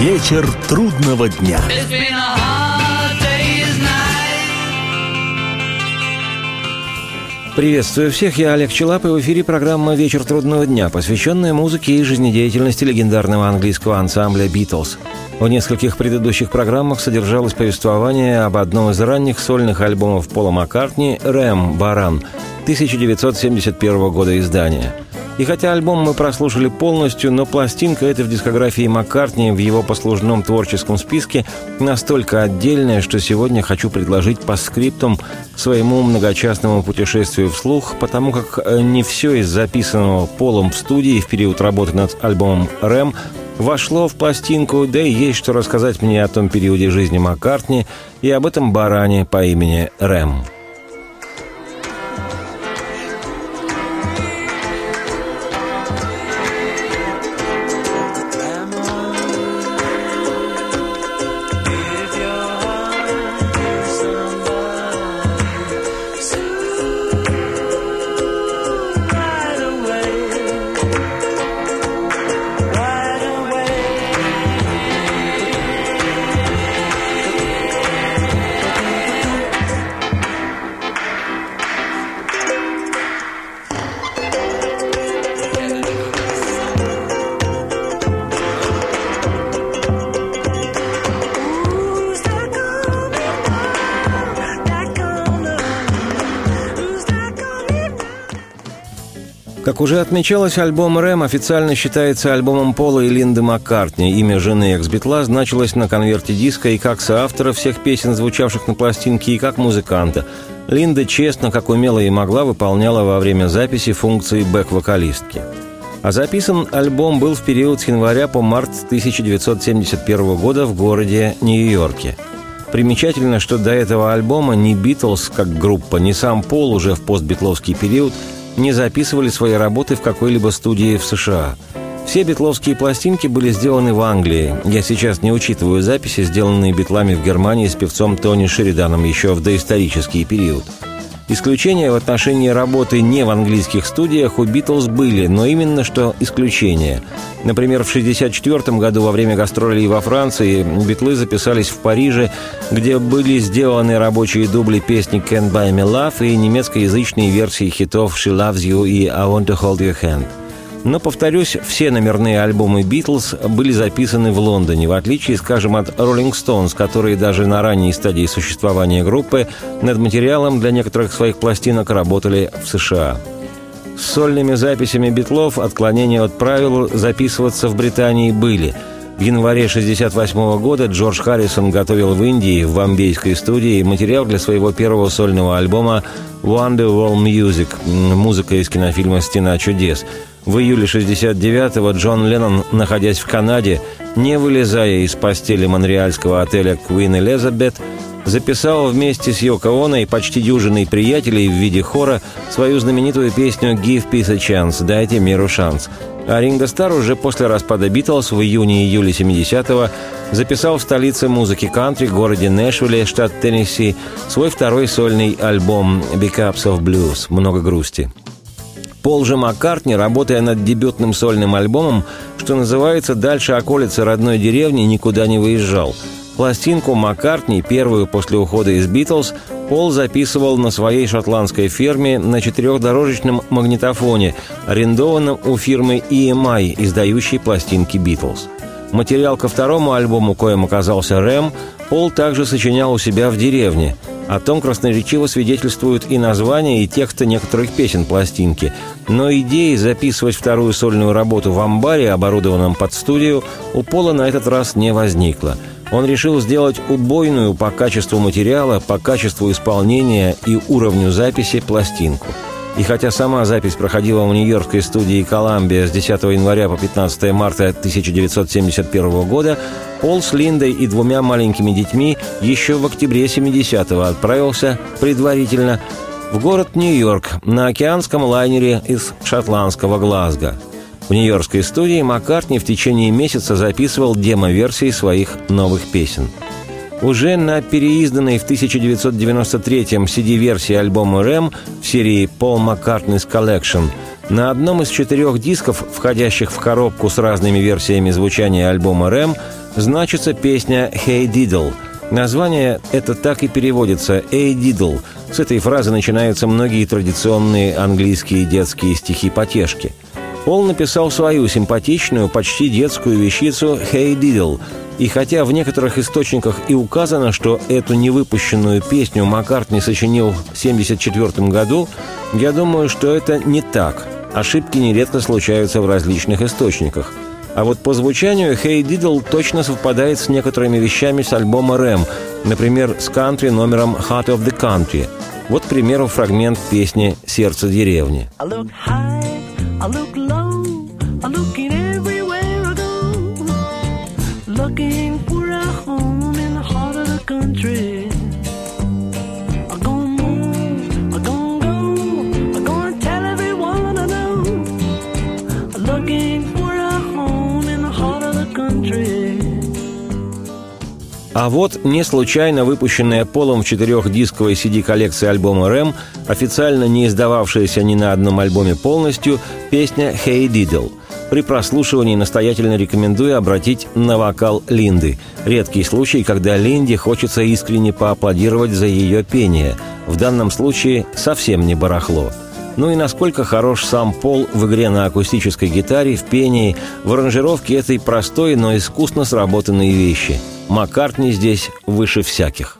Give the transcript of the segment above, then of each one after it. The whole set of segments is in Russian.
Вечер трудного дня. Приветствую всех, я Олег Челап, и в эфире программа «Вечер трудного дня», посвященная музыке и жизнедеятельности легендарного английского ансамбля «Битлз». В нескольких предыдущих программах содержалось повествование об одном из ранних сольных альбомов Пола Маккартни «Рэм. Баран» 1971 года издания – и хотя альбом мы прослушали полностью, но пластинка эта в дискографии Маккартни в его послужном творческом списке настолько отдельная, что сегодня хочу предложить по скриптам своему многочастному путешествию вслух, потому как э, не все из записанного Полом в студии в период работы над альбомом «Рэм» вошло в пластинку, да и есть что рассказать мне о том периоде жизни Маккартни и об этом баране по имени Рэм. Как уже отмечалось, альбом «Рэм» официально считается альбомом Пола и Линды Маккартни. Имя жены экс-битла значилось на конверте диска и как соавтора всех песен, звучавших на пластинке, и как музыканта. Линда честно, как умела и могла, выполняла во время записи функции бэк-вокалистки. А записан альбом был в период с января по март 1971 года в городе Нью-Йорке. Примечательно, что до этого альбома ни «Битлз» как группа, ни сам Пол уже в постбитловский период – не записывали свои работы в какой-либо студии в США. Все битловские пластинки были сделаны в Англии. Я сейчас не учитываю записи, сделанные битлами в Германии с певцом Тони Шериданом еще в доисторический период – Исключения в отношении работы не в английских студиях у «Битлз» были, но именно что исключения. Например, в 1964 году во время гастролей во Франции «Битлы» записались в Париже, где были сделаны рабочие дубли песни «Can't Buy Me Love» и немецкоязычные версии хитов «She Loves You» и «I Want to Hold Your Hand». Но, повторюсь, все номерные альбомы «Битлз» были записаны в Лондоне, в отличие, скажем, от «Роллинг Stones, которые даже на ранней стадии существования группы над материалом для некоторых своих пластинок работали в США. С сольными записями «Битлов» отклонения от правил записываться в Британии были – в январе 1968 года Джордж Харрисон готовил в Индии, в бомбейской студии, материал для своего первого сольного альбома «Wonderwall Music» – музыка из кинофильма «Стена чудес», в июле 69-го Джон Леннон, находясь в Канаде, не вылезая из постели монреальского отеля «Куин Элизабет», записал вместе с Йоко Оно и почти дюжиной приятелей в виде хора свою знаменитую песню «Give Peace a Chance» – «Дайте миру шанс». А Ринго Стар уже после распада Битлз в июне-июле 70-го записал в столице музыки кантри, городе Нэшвилле, штат Теннесси, свой второй сольный альбом «Big Ups of Blues» – «Много грусти». Пол же Маккартни, работая над дебютным сольным альбомом, что называется «Дальше околицы родной деревни» никуда не выезжал. Пластинку Маккартни, первую после ухода из «Битлз», Пол записывал на своей шотландской ферме на четырехдорожечном магнитофоне, арендованном у фирмы EMI, издающей пластинки «Битлз». Материал ко второму альбому, коим оказался «Рэм», Пол также сочинял у себя в деревне – о том красноречиво свидетельствуют и названия, и тексты некоторых песен пластинки. Но идеи записывать вторую сольную работу в амбаре, оборудованном под студию, у Пола на этот раз не возникло. Он решил сделать убойную по качеству материала, по качеству исполнения и уровню записи пластинку – и хотя сама запись проходила в нью-йоркской студии «Коламбия» с 10 января по 15 марта 1971 года, Пол с Линдой и двумя маленькими детьми еще в октябре 70-го отправился предварительно в город Нью-Йорк на океанском лайнере из шотландского Глазго. В нью-йоркской студии Маккартни в течение месяца записывал демо-версии своих новых песен – уже на переизданной в 1993-м CD-версии альбома «Рэм» в серии «Paul McCartney's Collection» на одном из четырех дисков, входящих в коробку с разными версиями звучания альбома «Рэм», значится песня «Hey Diddle». Название это так и переводится «Hey Diddle». С этой фразы начинаются многие традиционные английские детские стихи-потешки. Пол написал свою симпатичную, почти детскую вещицу «Hey Diddle», и хотя в некоторых источниках и указано, что эту невыпущенную песню Маккартни сочинил в 1974 году, я думаю, что это не так. Ошибки нередко случаются в различных источниках. А вот по звучанию «Hey Diddle» точно совпадает с некоторыми вещами с альбома «Рэм», например, с кантри номером «Heart of the Country». Вот, к примеру, фрагмент песни «Сердце деревни». I look high, I look low, I look А вот не случайно выпущенная Полом в четырехдисковой CD-коллекции альбома «Рэм», официально не издававшаяся ни на одном альбоме полностью, песня «Hey Diddle». При прослушивании настоятельно рекомендую обратить на вокал Линды. Редкий случай, когда Линде хочется искренне поаплодировать за ее пение. В данном случае совсем не барахло. Ну и насколько хорош сам Пол в игре на акустической гитаре, в пении, в аранжировке этой простой, но искусно сработанной вещи. Маккартни здесь выше всяких.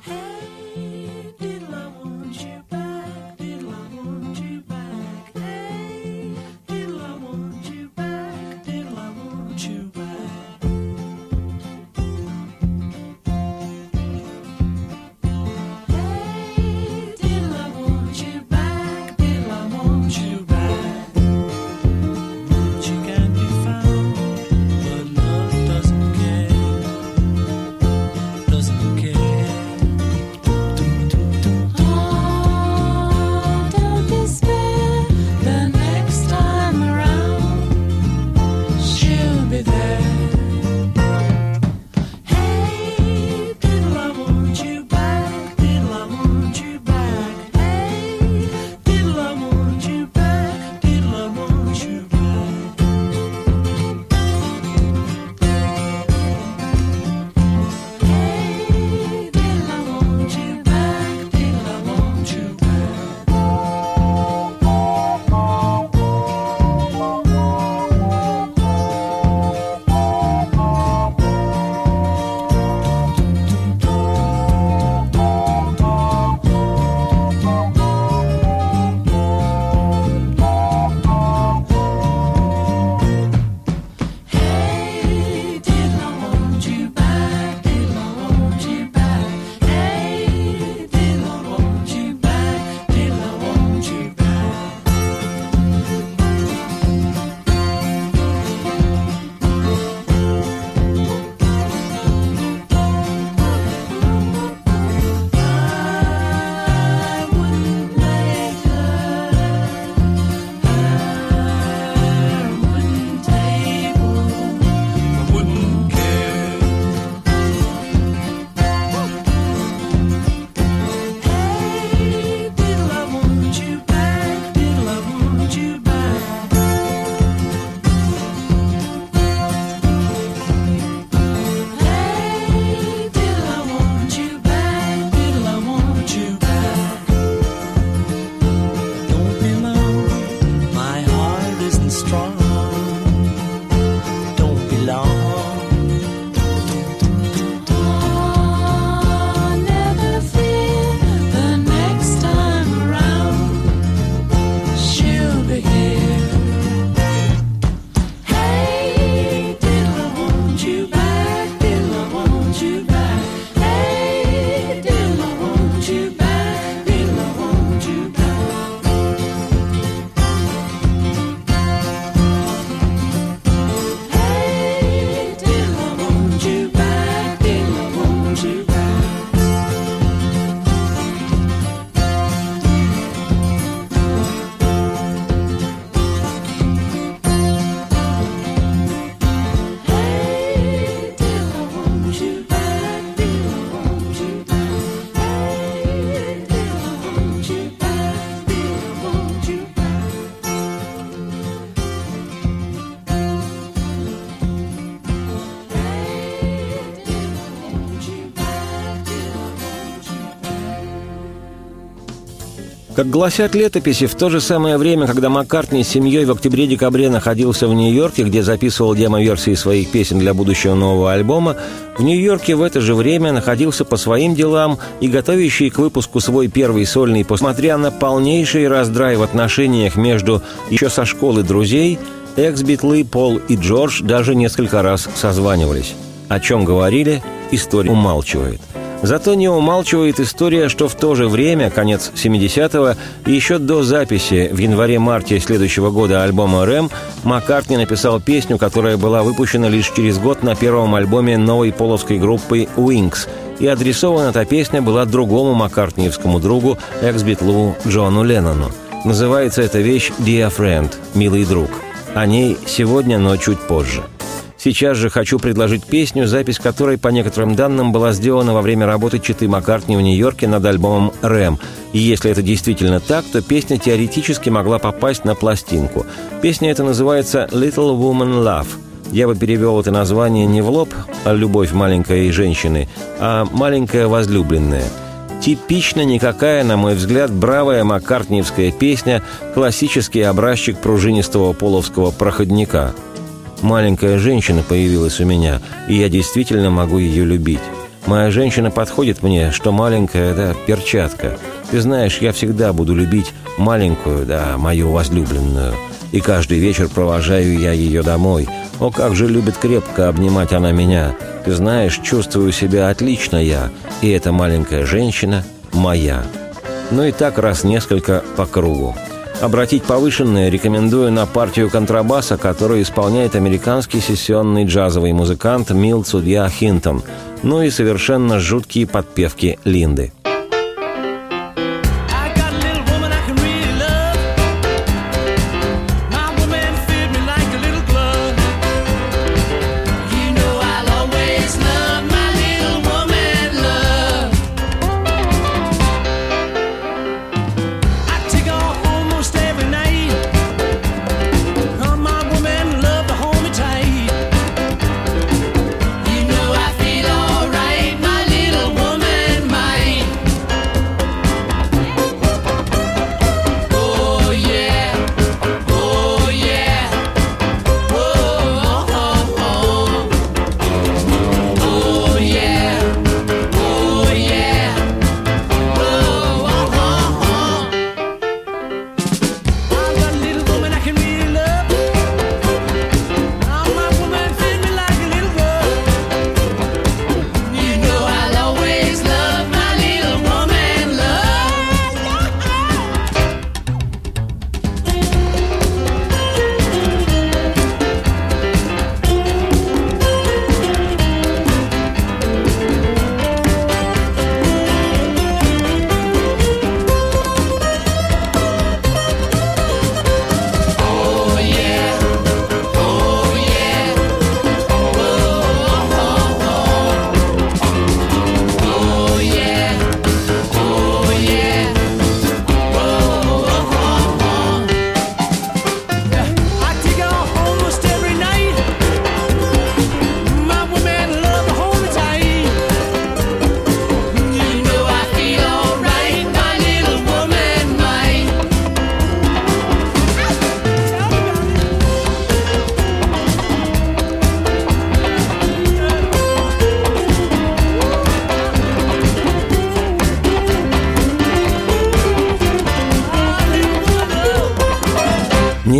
Как гласят летописи, в то же самое время, когда Маккартни с семьей в октябре-декабре находился в Нью-Йорке, где записывал демо-версии своих песен для будущего нового альбома, в Нью-Йорке в это же время находился по своим делам и готовящий к выпуску свой первый сольный, посмотря на полнейший раздрай в отношениях между еще со школы друзей, экс-битлы Пол и Джордж даже несколько раз созванивались. О чем говорили, история умалчивает – Зато не умалчивает история, что в то же время, конец 70-го, и еще до записи в январе-марте следующего года альбома «Рэм», Маккартни написал песню, которая была выпущена лишь через год на первом альбоме новой половской группы «Wings», и адресована эта песня была другому маккартниевскому другу, экс-битлу Джону Леннону. Называется эта вещь «Dear Friend» – «Милый друг». О ней сегодня, но чуть позже – Сейчас же хочу предложить песню, запись которой, по некоторым данным, была сделана во время работы Читы Маккартни в Нью-Йорке над альбомом «Рэм». И если это действительно так, то песня теоретически могла попасть на пластинку. Песня эта называется «Little Woman Love». Я бы перевел это название не в лоб, а «Любовь маленькой женщины», а «Маленькая возлюбленная». Типично никакая, на мой взгляд, бравая маккартниевская песня, классический образчик пружинистого половского проходника – Маленькая женщина появилась у меня, и я действительно могу ее любить. Моя женщина подходит мне, что маленькая, да, перчатка. Ты знаешь, я всегда буду любить маленькую, да, мою возлюбленную. И каждый вечер провожаю я ее домой. О, как же любит крепко обнимать она меня. Ты знаешь, чувствую себя отлично я, и эта маленькая женщина моя. Ну и так раз несколько по кругу. Обратить повышенное рекомендую на партию контрабаса, которую исполняет американский сессионный джазовый музыкант Мил Цудья Хинтон, ну и совершенно жуткие подпевки Линды.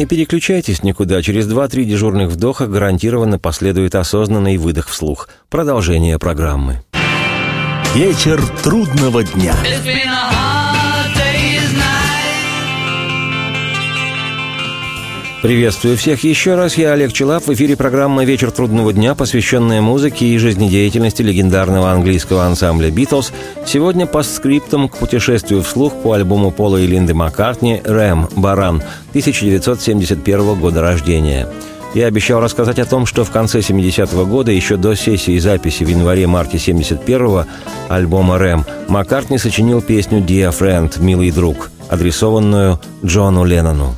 Не переключайтесь никуда. Через 2-3 дежурных вдоха гарантированно последует осознанный выдох вслух. Продолжение программы. Вечер трудного дня. Приветствую всех еще раз. Я Олег Челап. В эфире программа «Вечер трудного дня», посвященная музыке и жизнедеятельности легендарного английского ансамбля «Битлз». Сегодня по скриптам к путешествию вслух по альбому Пола и Линды Маккартни «Рэм. Баран» 1971 года рождения. Я обещал рассказать о том, что в конце 70-го года, еще до сессии записи в январе-марте 71-го альбома «Рэм», Маккартни сочинил песню «Dear Friend», «Милый друг», адресованную Джону Леннону.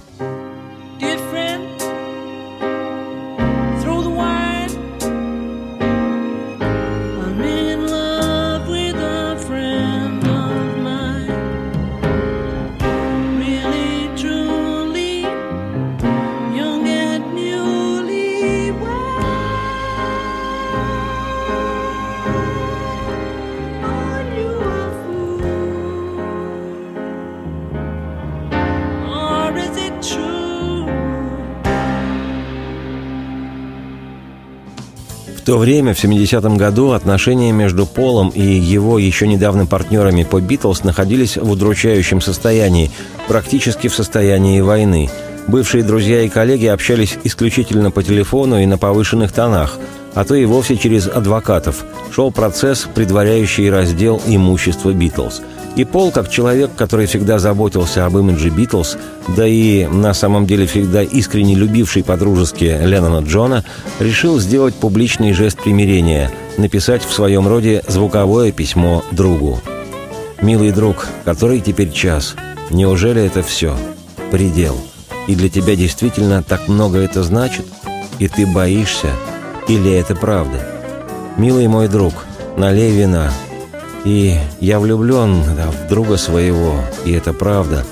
То время, в 70-м году, отношения между Полом и его еще недавно партнерами по «Битлз» находились в удручающем состоянии, практически в состоянии войны. Бывшие друзья и коллеги общались исключительно по телефону и на повышенных тонах, а то и вовсе через адвокатов. Шел процесс, предваряющий раздел имущества «Битлз». И Пол, как человек, который всегда заботился об имидже Битлз, да и на самом деле всегда искренне любивший по-дружески Леннона Джона, решил сделать публичный жест примирения, написать в своем роде звуковое письмо другу. «Милый друг, который теперь час, неужели это все? Предел. И для тебя действительно так много это значит? И ты боишься? Или это правда? Милый мой друг, налей вина, и я влюблен да, в друга своего, и это правда,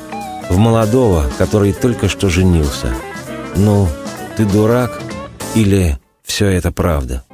в молодого, который только что женился. Ну, ты дурак или все это правда?»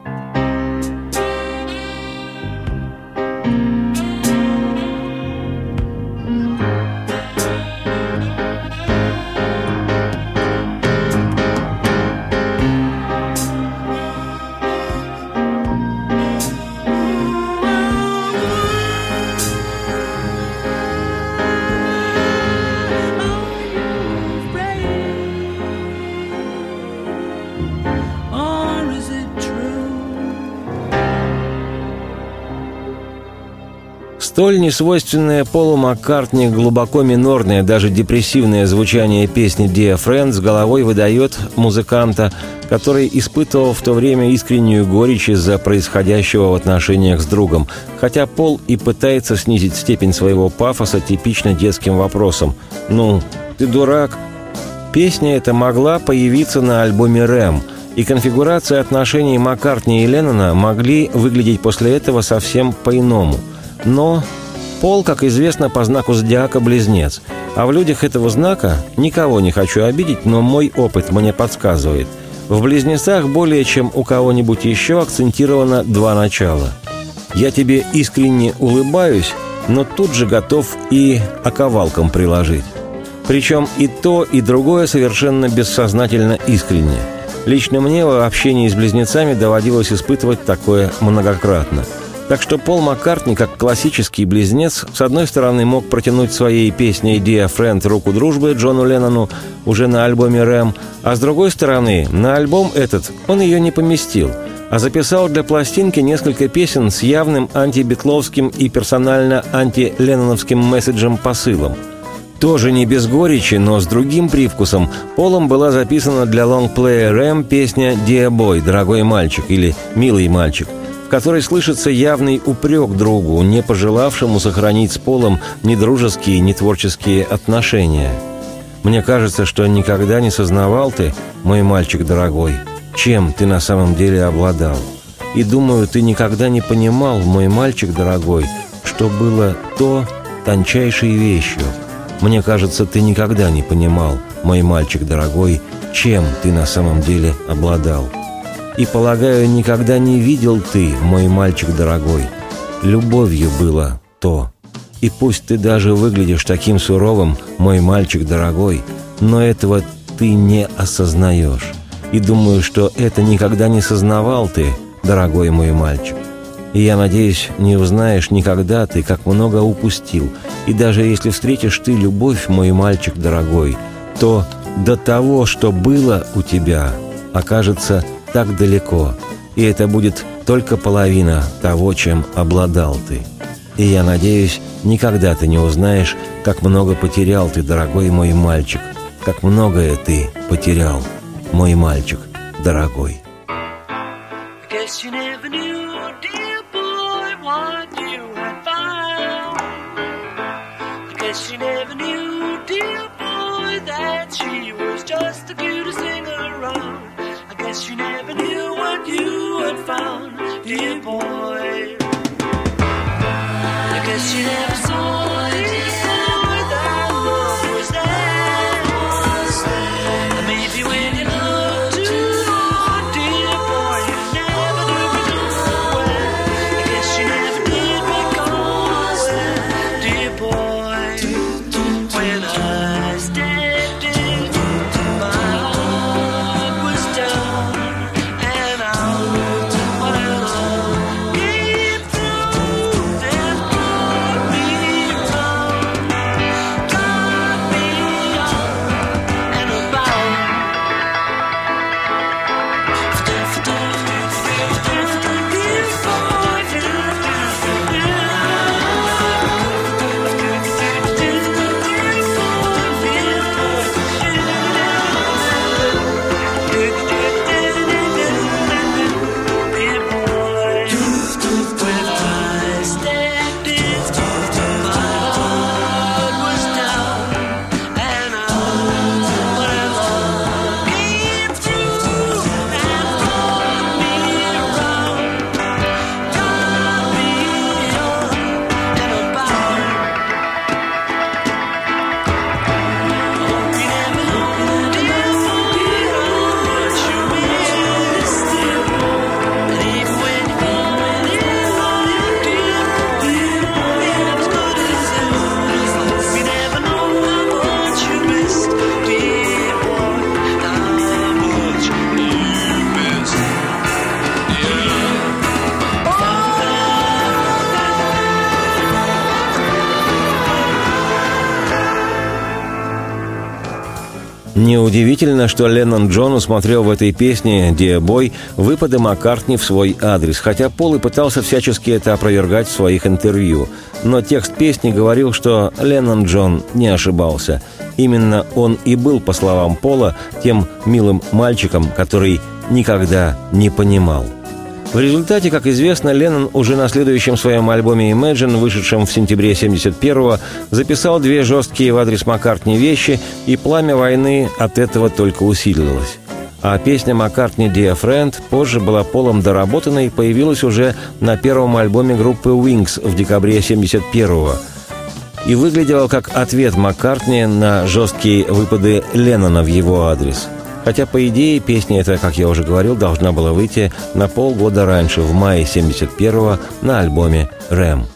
Несвойственное Полу Маккартни глубоко минорное, даже депрессивное звучание песни «Dear Friend» с головой выдает музыканта, который испытывал в то время искреннюю горечь из-за происходящего в отношениях с другом, хотя Пол и пытается снизить степень своего пафоса типично детским вопросом. «Ну, ты дурак?» Песня эта могла появиться на альбоме «Рэм», и конфигурация отношений Маккартни и Леннона могли выглядеть после этого совсем по-иному – но Пол, как известно, по знаку зодиака близнец. А в людях этого знака никого не хочу обидеть, но мой опыт мне подсказывает. В близнецах более чем у кого-нибудь еще акцентировано два начала. Я тебе искренне улыбаюсь, но тут же готов и оковалком приложить. Причем и то, и другое совершенно бессознательно искренне. Лично мне в общении с близнецами доводилось испытывать такое многократно – так что Пол Маккартни, как классический близнец, с одной стороны мог протянуть своей песней «Dear Friend» руку дружбы Джону Леннону уже на альбоме «Рэм», а с другой стороны, на альбом этот он ее не поместил, а записал для пластинки несколько песен с явным антибитловским и персонально антиленноновским месседжем-посылом – тоже не без горечи, но с другим привкусом, Полом была записана для лонгплея Рэм песня «Dear Boy», «Дорогой мальчик» или «Милый мальчик», которой слышится явный упрек другу, не пожелавшему сохранить с Полом ни дружеские, ни творческие отношения. «Мне кажется, что никогда не сознавал ты, мой мальчик дорогой, чем ты на самом деле обладал. И думаю, ты никогда не понимал, мой мальчик дорогой, что было то тончайшей вещью. Мне кажется, ты никогда не понимал, мой мальчик дорогой, чем ты на самом деле обладал». И, полагаю, никогда не видел ты, мой мальчик дорогой. Любовью было то. И пусть ты даже выглядишь таким суровым, мой мальчик дорогой, но этого ты не осознаешь. И думаю, что это никогда не сознавал ты, дорогой мой мальчик. И я надеюсь, не узнаешь никогда ты, как много упустил. И даже если встретишь ты любовь, мой мальчик дорогой, то до того, что было у тебя, окажется так далеко, и это будет только половина того, чем обладал ты. И я надеюсь, никогда ты не узнаешь, как много потерял ты, дорогой мой мальчик, как многое ты потерял, мой мальчик, дорогой. Just the cutest thing around. guess you never knew what you had found, dear boy. I guess you never. Неудивительно, что Леннон Джон усмотрел в этой песне «Dear Boy» выпады Маккартни в свой адрес, хотя Пол и пытался всячески это опровергать в своих интервью. Но текст песни говорил, что Леннон Джон не ошибался. Именно он и был, по словам Пола, тем милым мальчиком, который никогда не понимал – в результате, как известно, Леннон уже на следующем своем альбоме Imagine, вышедшем в сентябре 71-го, записал две жесткие в адрес Маккартни вещи, и пламя войны от этого только усилилось. А песня Маккартни «Dear Friend» позже была полом доработана и появилась уже на первом альбоме группы Wings в декабре 71-го и выглядела как ответ Маккартни на жесткие выпады Леннона в его адрес – Хотя, по идее, песня эта, как я уже говорил, должна была выйти на полгода раньше, в мае 71-го, на альбоме «Рэм».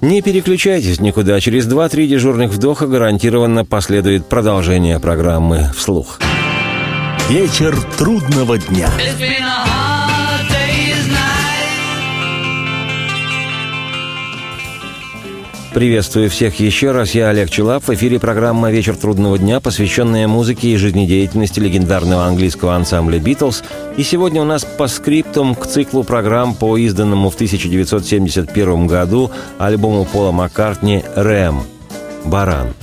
Не переключайтесь никуда, через 2-3 дежурных вдоха гарантированно последует продолжение программы «Вслух». Вечер трудного дня. Приветствую всех еще раз. Я Олег Челап. В эфире программа «Вечер трудного дня», посвященная музыке и жизнедеятельности легендарного английского ансамбля «Битлз». И сегодня у нас по скриптум к циклу программ по изданному в 1971 году альбому Пола Маккартни «Рэм» «Баран».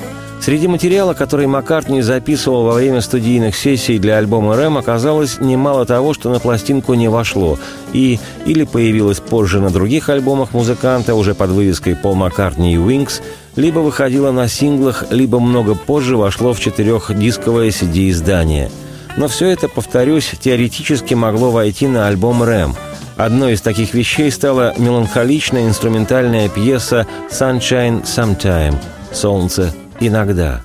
Среди материала, который Маккартни записывал во время студийных сессий для альбома «Рэм», оказалось немало того, что на пластинку не вошло и или появилось позже на других альбомах музыканта уже под вывеской «Пол Маккартни и Wings», либо выходило на синглах, либо много позже вошло в четырехдисковое CD-издание. Но все это, повторюсь, теоретически могло войти на альбом «Рэм», Одной из таких вещей стала меланхоличная инструментальная пьеса «Sunshine Sometime» — «Солнце иногда.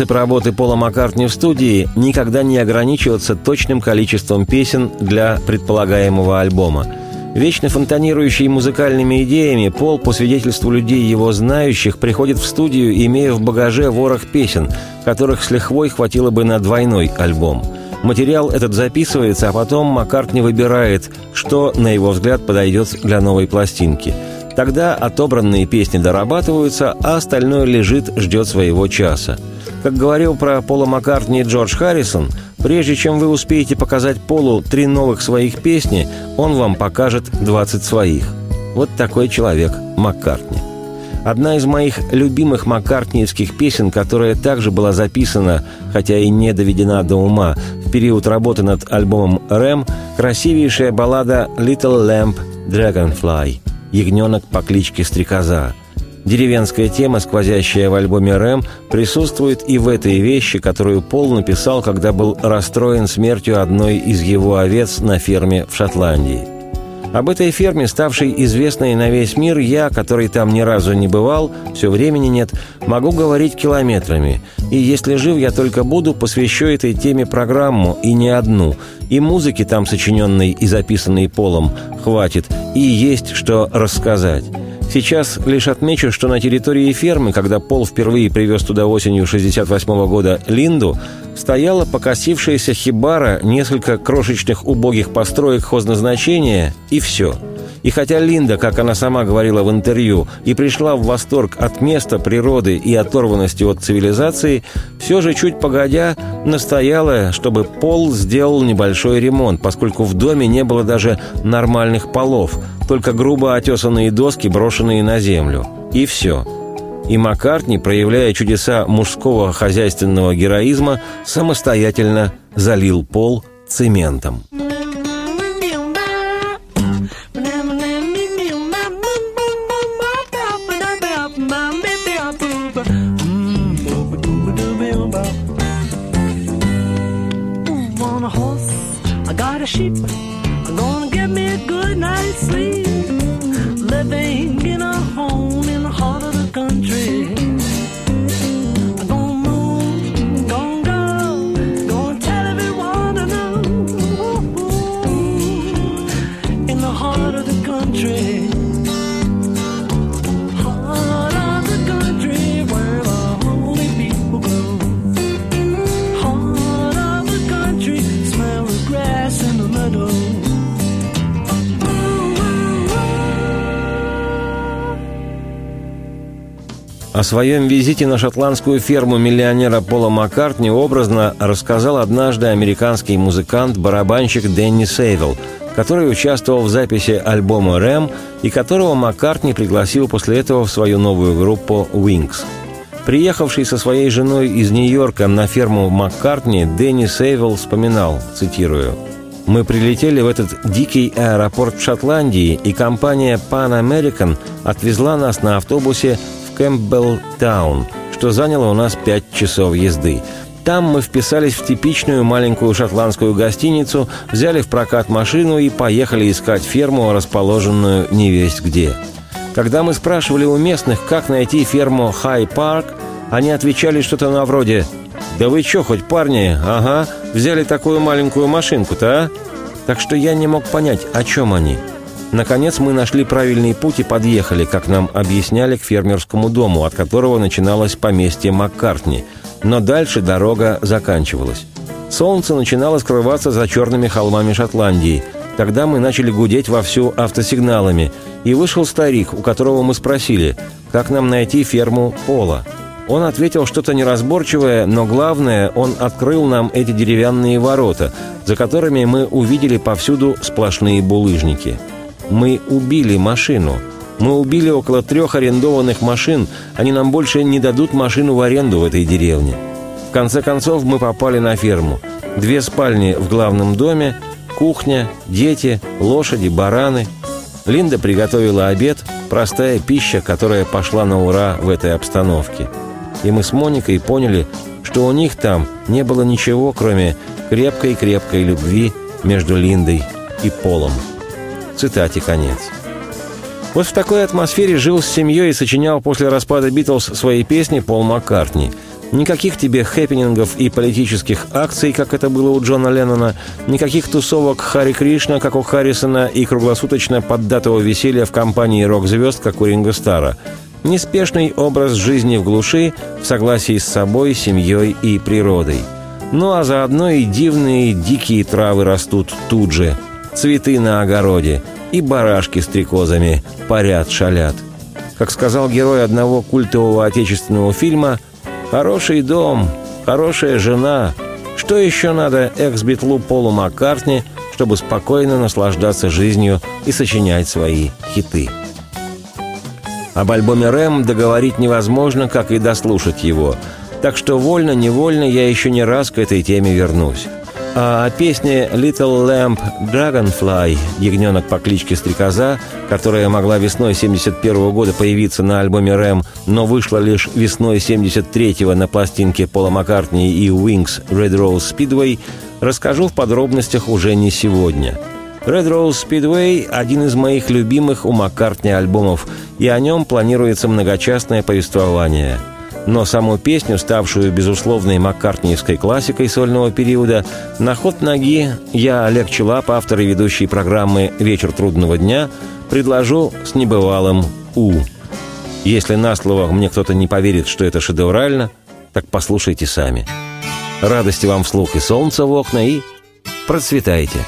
Принцип работы Пола Маккартни в студии – никогда не ограничиваться точным количеством песен для предполагаемого альбома. Вечно фонтанирующий музыкальными идеями, Пол, по свидетельству людей его знающих, приходит в студию, имея в багаже ворох песен, которых с лихвой хватило бы на двойной альбом. Материал этот записывается, а потом Маккартни выбирает, что, на его взгляд, подойдет для новой пластинки – Тогда отобранные песни дорабатываются, а остальное лежит, ждет своего часа. Как говорил про Пола Маккартни Джордж Харрисон, прежде чем вы успеете показать Полу три новых своих песни, он вам покажет 20 своих. Вот такой человек Маккартни. Одна из моих любимых маккартниевских песен, которая также была записана, хотя и не доведена до ума, в период работы над альбомом «Рэм», красивейшая баллада «Little Lamp Dragonfly» «Ягненок по кличке Стрекоза», Деревенская тема, сквозящая в альбоме «Рэм», присутствует и в этой вещи, которую Пол написал, когда был расстроен смертью одной из его овец на ферме в Шотландии. Об этой ферме, ставшей известной на весь мир, я, который там ни разу не бывал, все времени нет, могу говорить километрами. И если жив я только буду, посвящу этой теме программу, и не одну. И музыки там, сочиненной и записанной Полом, хватит, и есть что рассказать. Сейчас лишь отмечу, что на территории фермы, когда Пол впервые привез туда осенью 68 -го года Линду, стояла покосившаяся хибара, несколько крошечных убогих построек хозназначения и все – и хотя Линда, как она сама говорила в интервью, и пришла в восторг от места, природы и оторванности от цивилизации, все же чуть погодя настояла, чтобы Пол сделал небольшой ремонт, поскольку в доме не было даже нормальных полов, только грубо отесанные доски, брошенные на землю. И все. И Маккартни, проявляя чудеса мужского хозяйственного героизма, самостоятельно залил пол цементом. Своем визите на шотландскую ферму миллионера Пола Маккартни образно рассказал однажды американский музыкант-барабанщик Дэнни Сейвел, который участвовал в записи альбома «Рэм» и которого Маккартни пригласил после этого в свою новую группу «Wings». Приехавший со своей женой из Нью-Йорка на ферму Маккартни, Дэнни Сейвел вспоминал, цитирую, «Мы прилетели в этот дикий аэропорт в Шотландии, и компания Pan American отвезла нас на автобусе в Кэмпбелтаун, что заняло у нас пять часов езды. Там мы вписались в типичную маленькую шотландскую гостиницу, взяли в прокат машину и поехали искать ферму, расположенную невесть где. Когда мы спрашивали у местных, как найти ферму Хай Парк, они отвечали что-то навроде «Да вы чё, хоть парни? Ага, взяли такую маленькую машинку-то, а?» Так что я не мог понять, о чем они – Наконец мы нашли правильный путь и подъехали, как нам объясняли, к фермерскому дому, от которого начиналось поместье Маккартни. Но дальше дорога заканчивалась. Солнце начинало скрываться за черными холмами Шотландии. Тогда мы начали гудеть вовсю автосигналами. И вышел старик, у которого мы спросили, как нам найти ферму Пола. Он ответил что-то неразборчивое, но главное, он открыл нам эти деревянные ворота, за которыми мы увидели повсюду сплошные булыжники. Мы убили машину. Мы убили около трех арендованных машин. Они нам больше не дадут машину в аренду в этой деревне. В конце концов мы попали на ферму. Две спальни в главном доме, кухня, дети, лошади, бараны. Линда приготовила обед, простая пища, которая пошла на ура в этой обстановке. И мы с Моникой поняли, что у них там не было ничего, кроме крепкой-крепкой любви между Линдой и Полом. Цитате конец. Вот в такой атмосфере жил с семьей и сочинял после распада Битлз свои песни Пол Маккартни. Никаких тебе хэппинингов и политических акций, как это было у Джона Леннона, никаких тусовок Хари Кришна, как у Харрисона, и круглосуточно поддатого веселья в компании рок-звезд, как у Ринга Стара. Неспешный образ жизни в глуши, в согласии с собой, семьей и природой. Ну а заодно и дивные дикие травы растут тут же – цветы на огороде, и барашки с трикозами парят, шалят. Как сказал герой одного культового отечественного фильма, «Хороший дом, хорошая жена. Что еще надо экс-битлу Полу Маккартни, чтобы спокойно наслаждаться жизнью и сочинять свои хиты?» Об альбоме «Рэм» договорить невозможно, как и дослушать его. Так что вольно-невольно я еще не раз к этой теме вернусь. А о песне «Little Lamp Dragonfly» «Ягненок по кличке Стрекоза», которая могла весной 71 года появиться на альбоме «Рэм», но вышла лишь весной 73-го на пластинке Пола Маккартни и Wings «Red Rose Speedway», расскажу в подробностях уже не сегодня. «Red Rose Speedway» — один из моих любимых у Маккартни альбомов, и о нем планируется многочастное повествование – но саму песню, ставшую безусловной маккартниевской классикой сольного периода, на ход ноги я, Олег Челап, автор и ведущий программы «Вечер трудного дня», предложу с небывалым «У». Если на слово мне кто-то не поверит, что это шедеврально, так послушайте сами. Радости вам вслух и солнца в окна, и процветайте!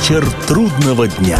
Вечер трудного дня.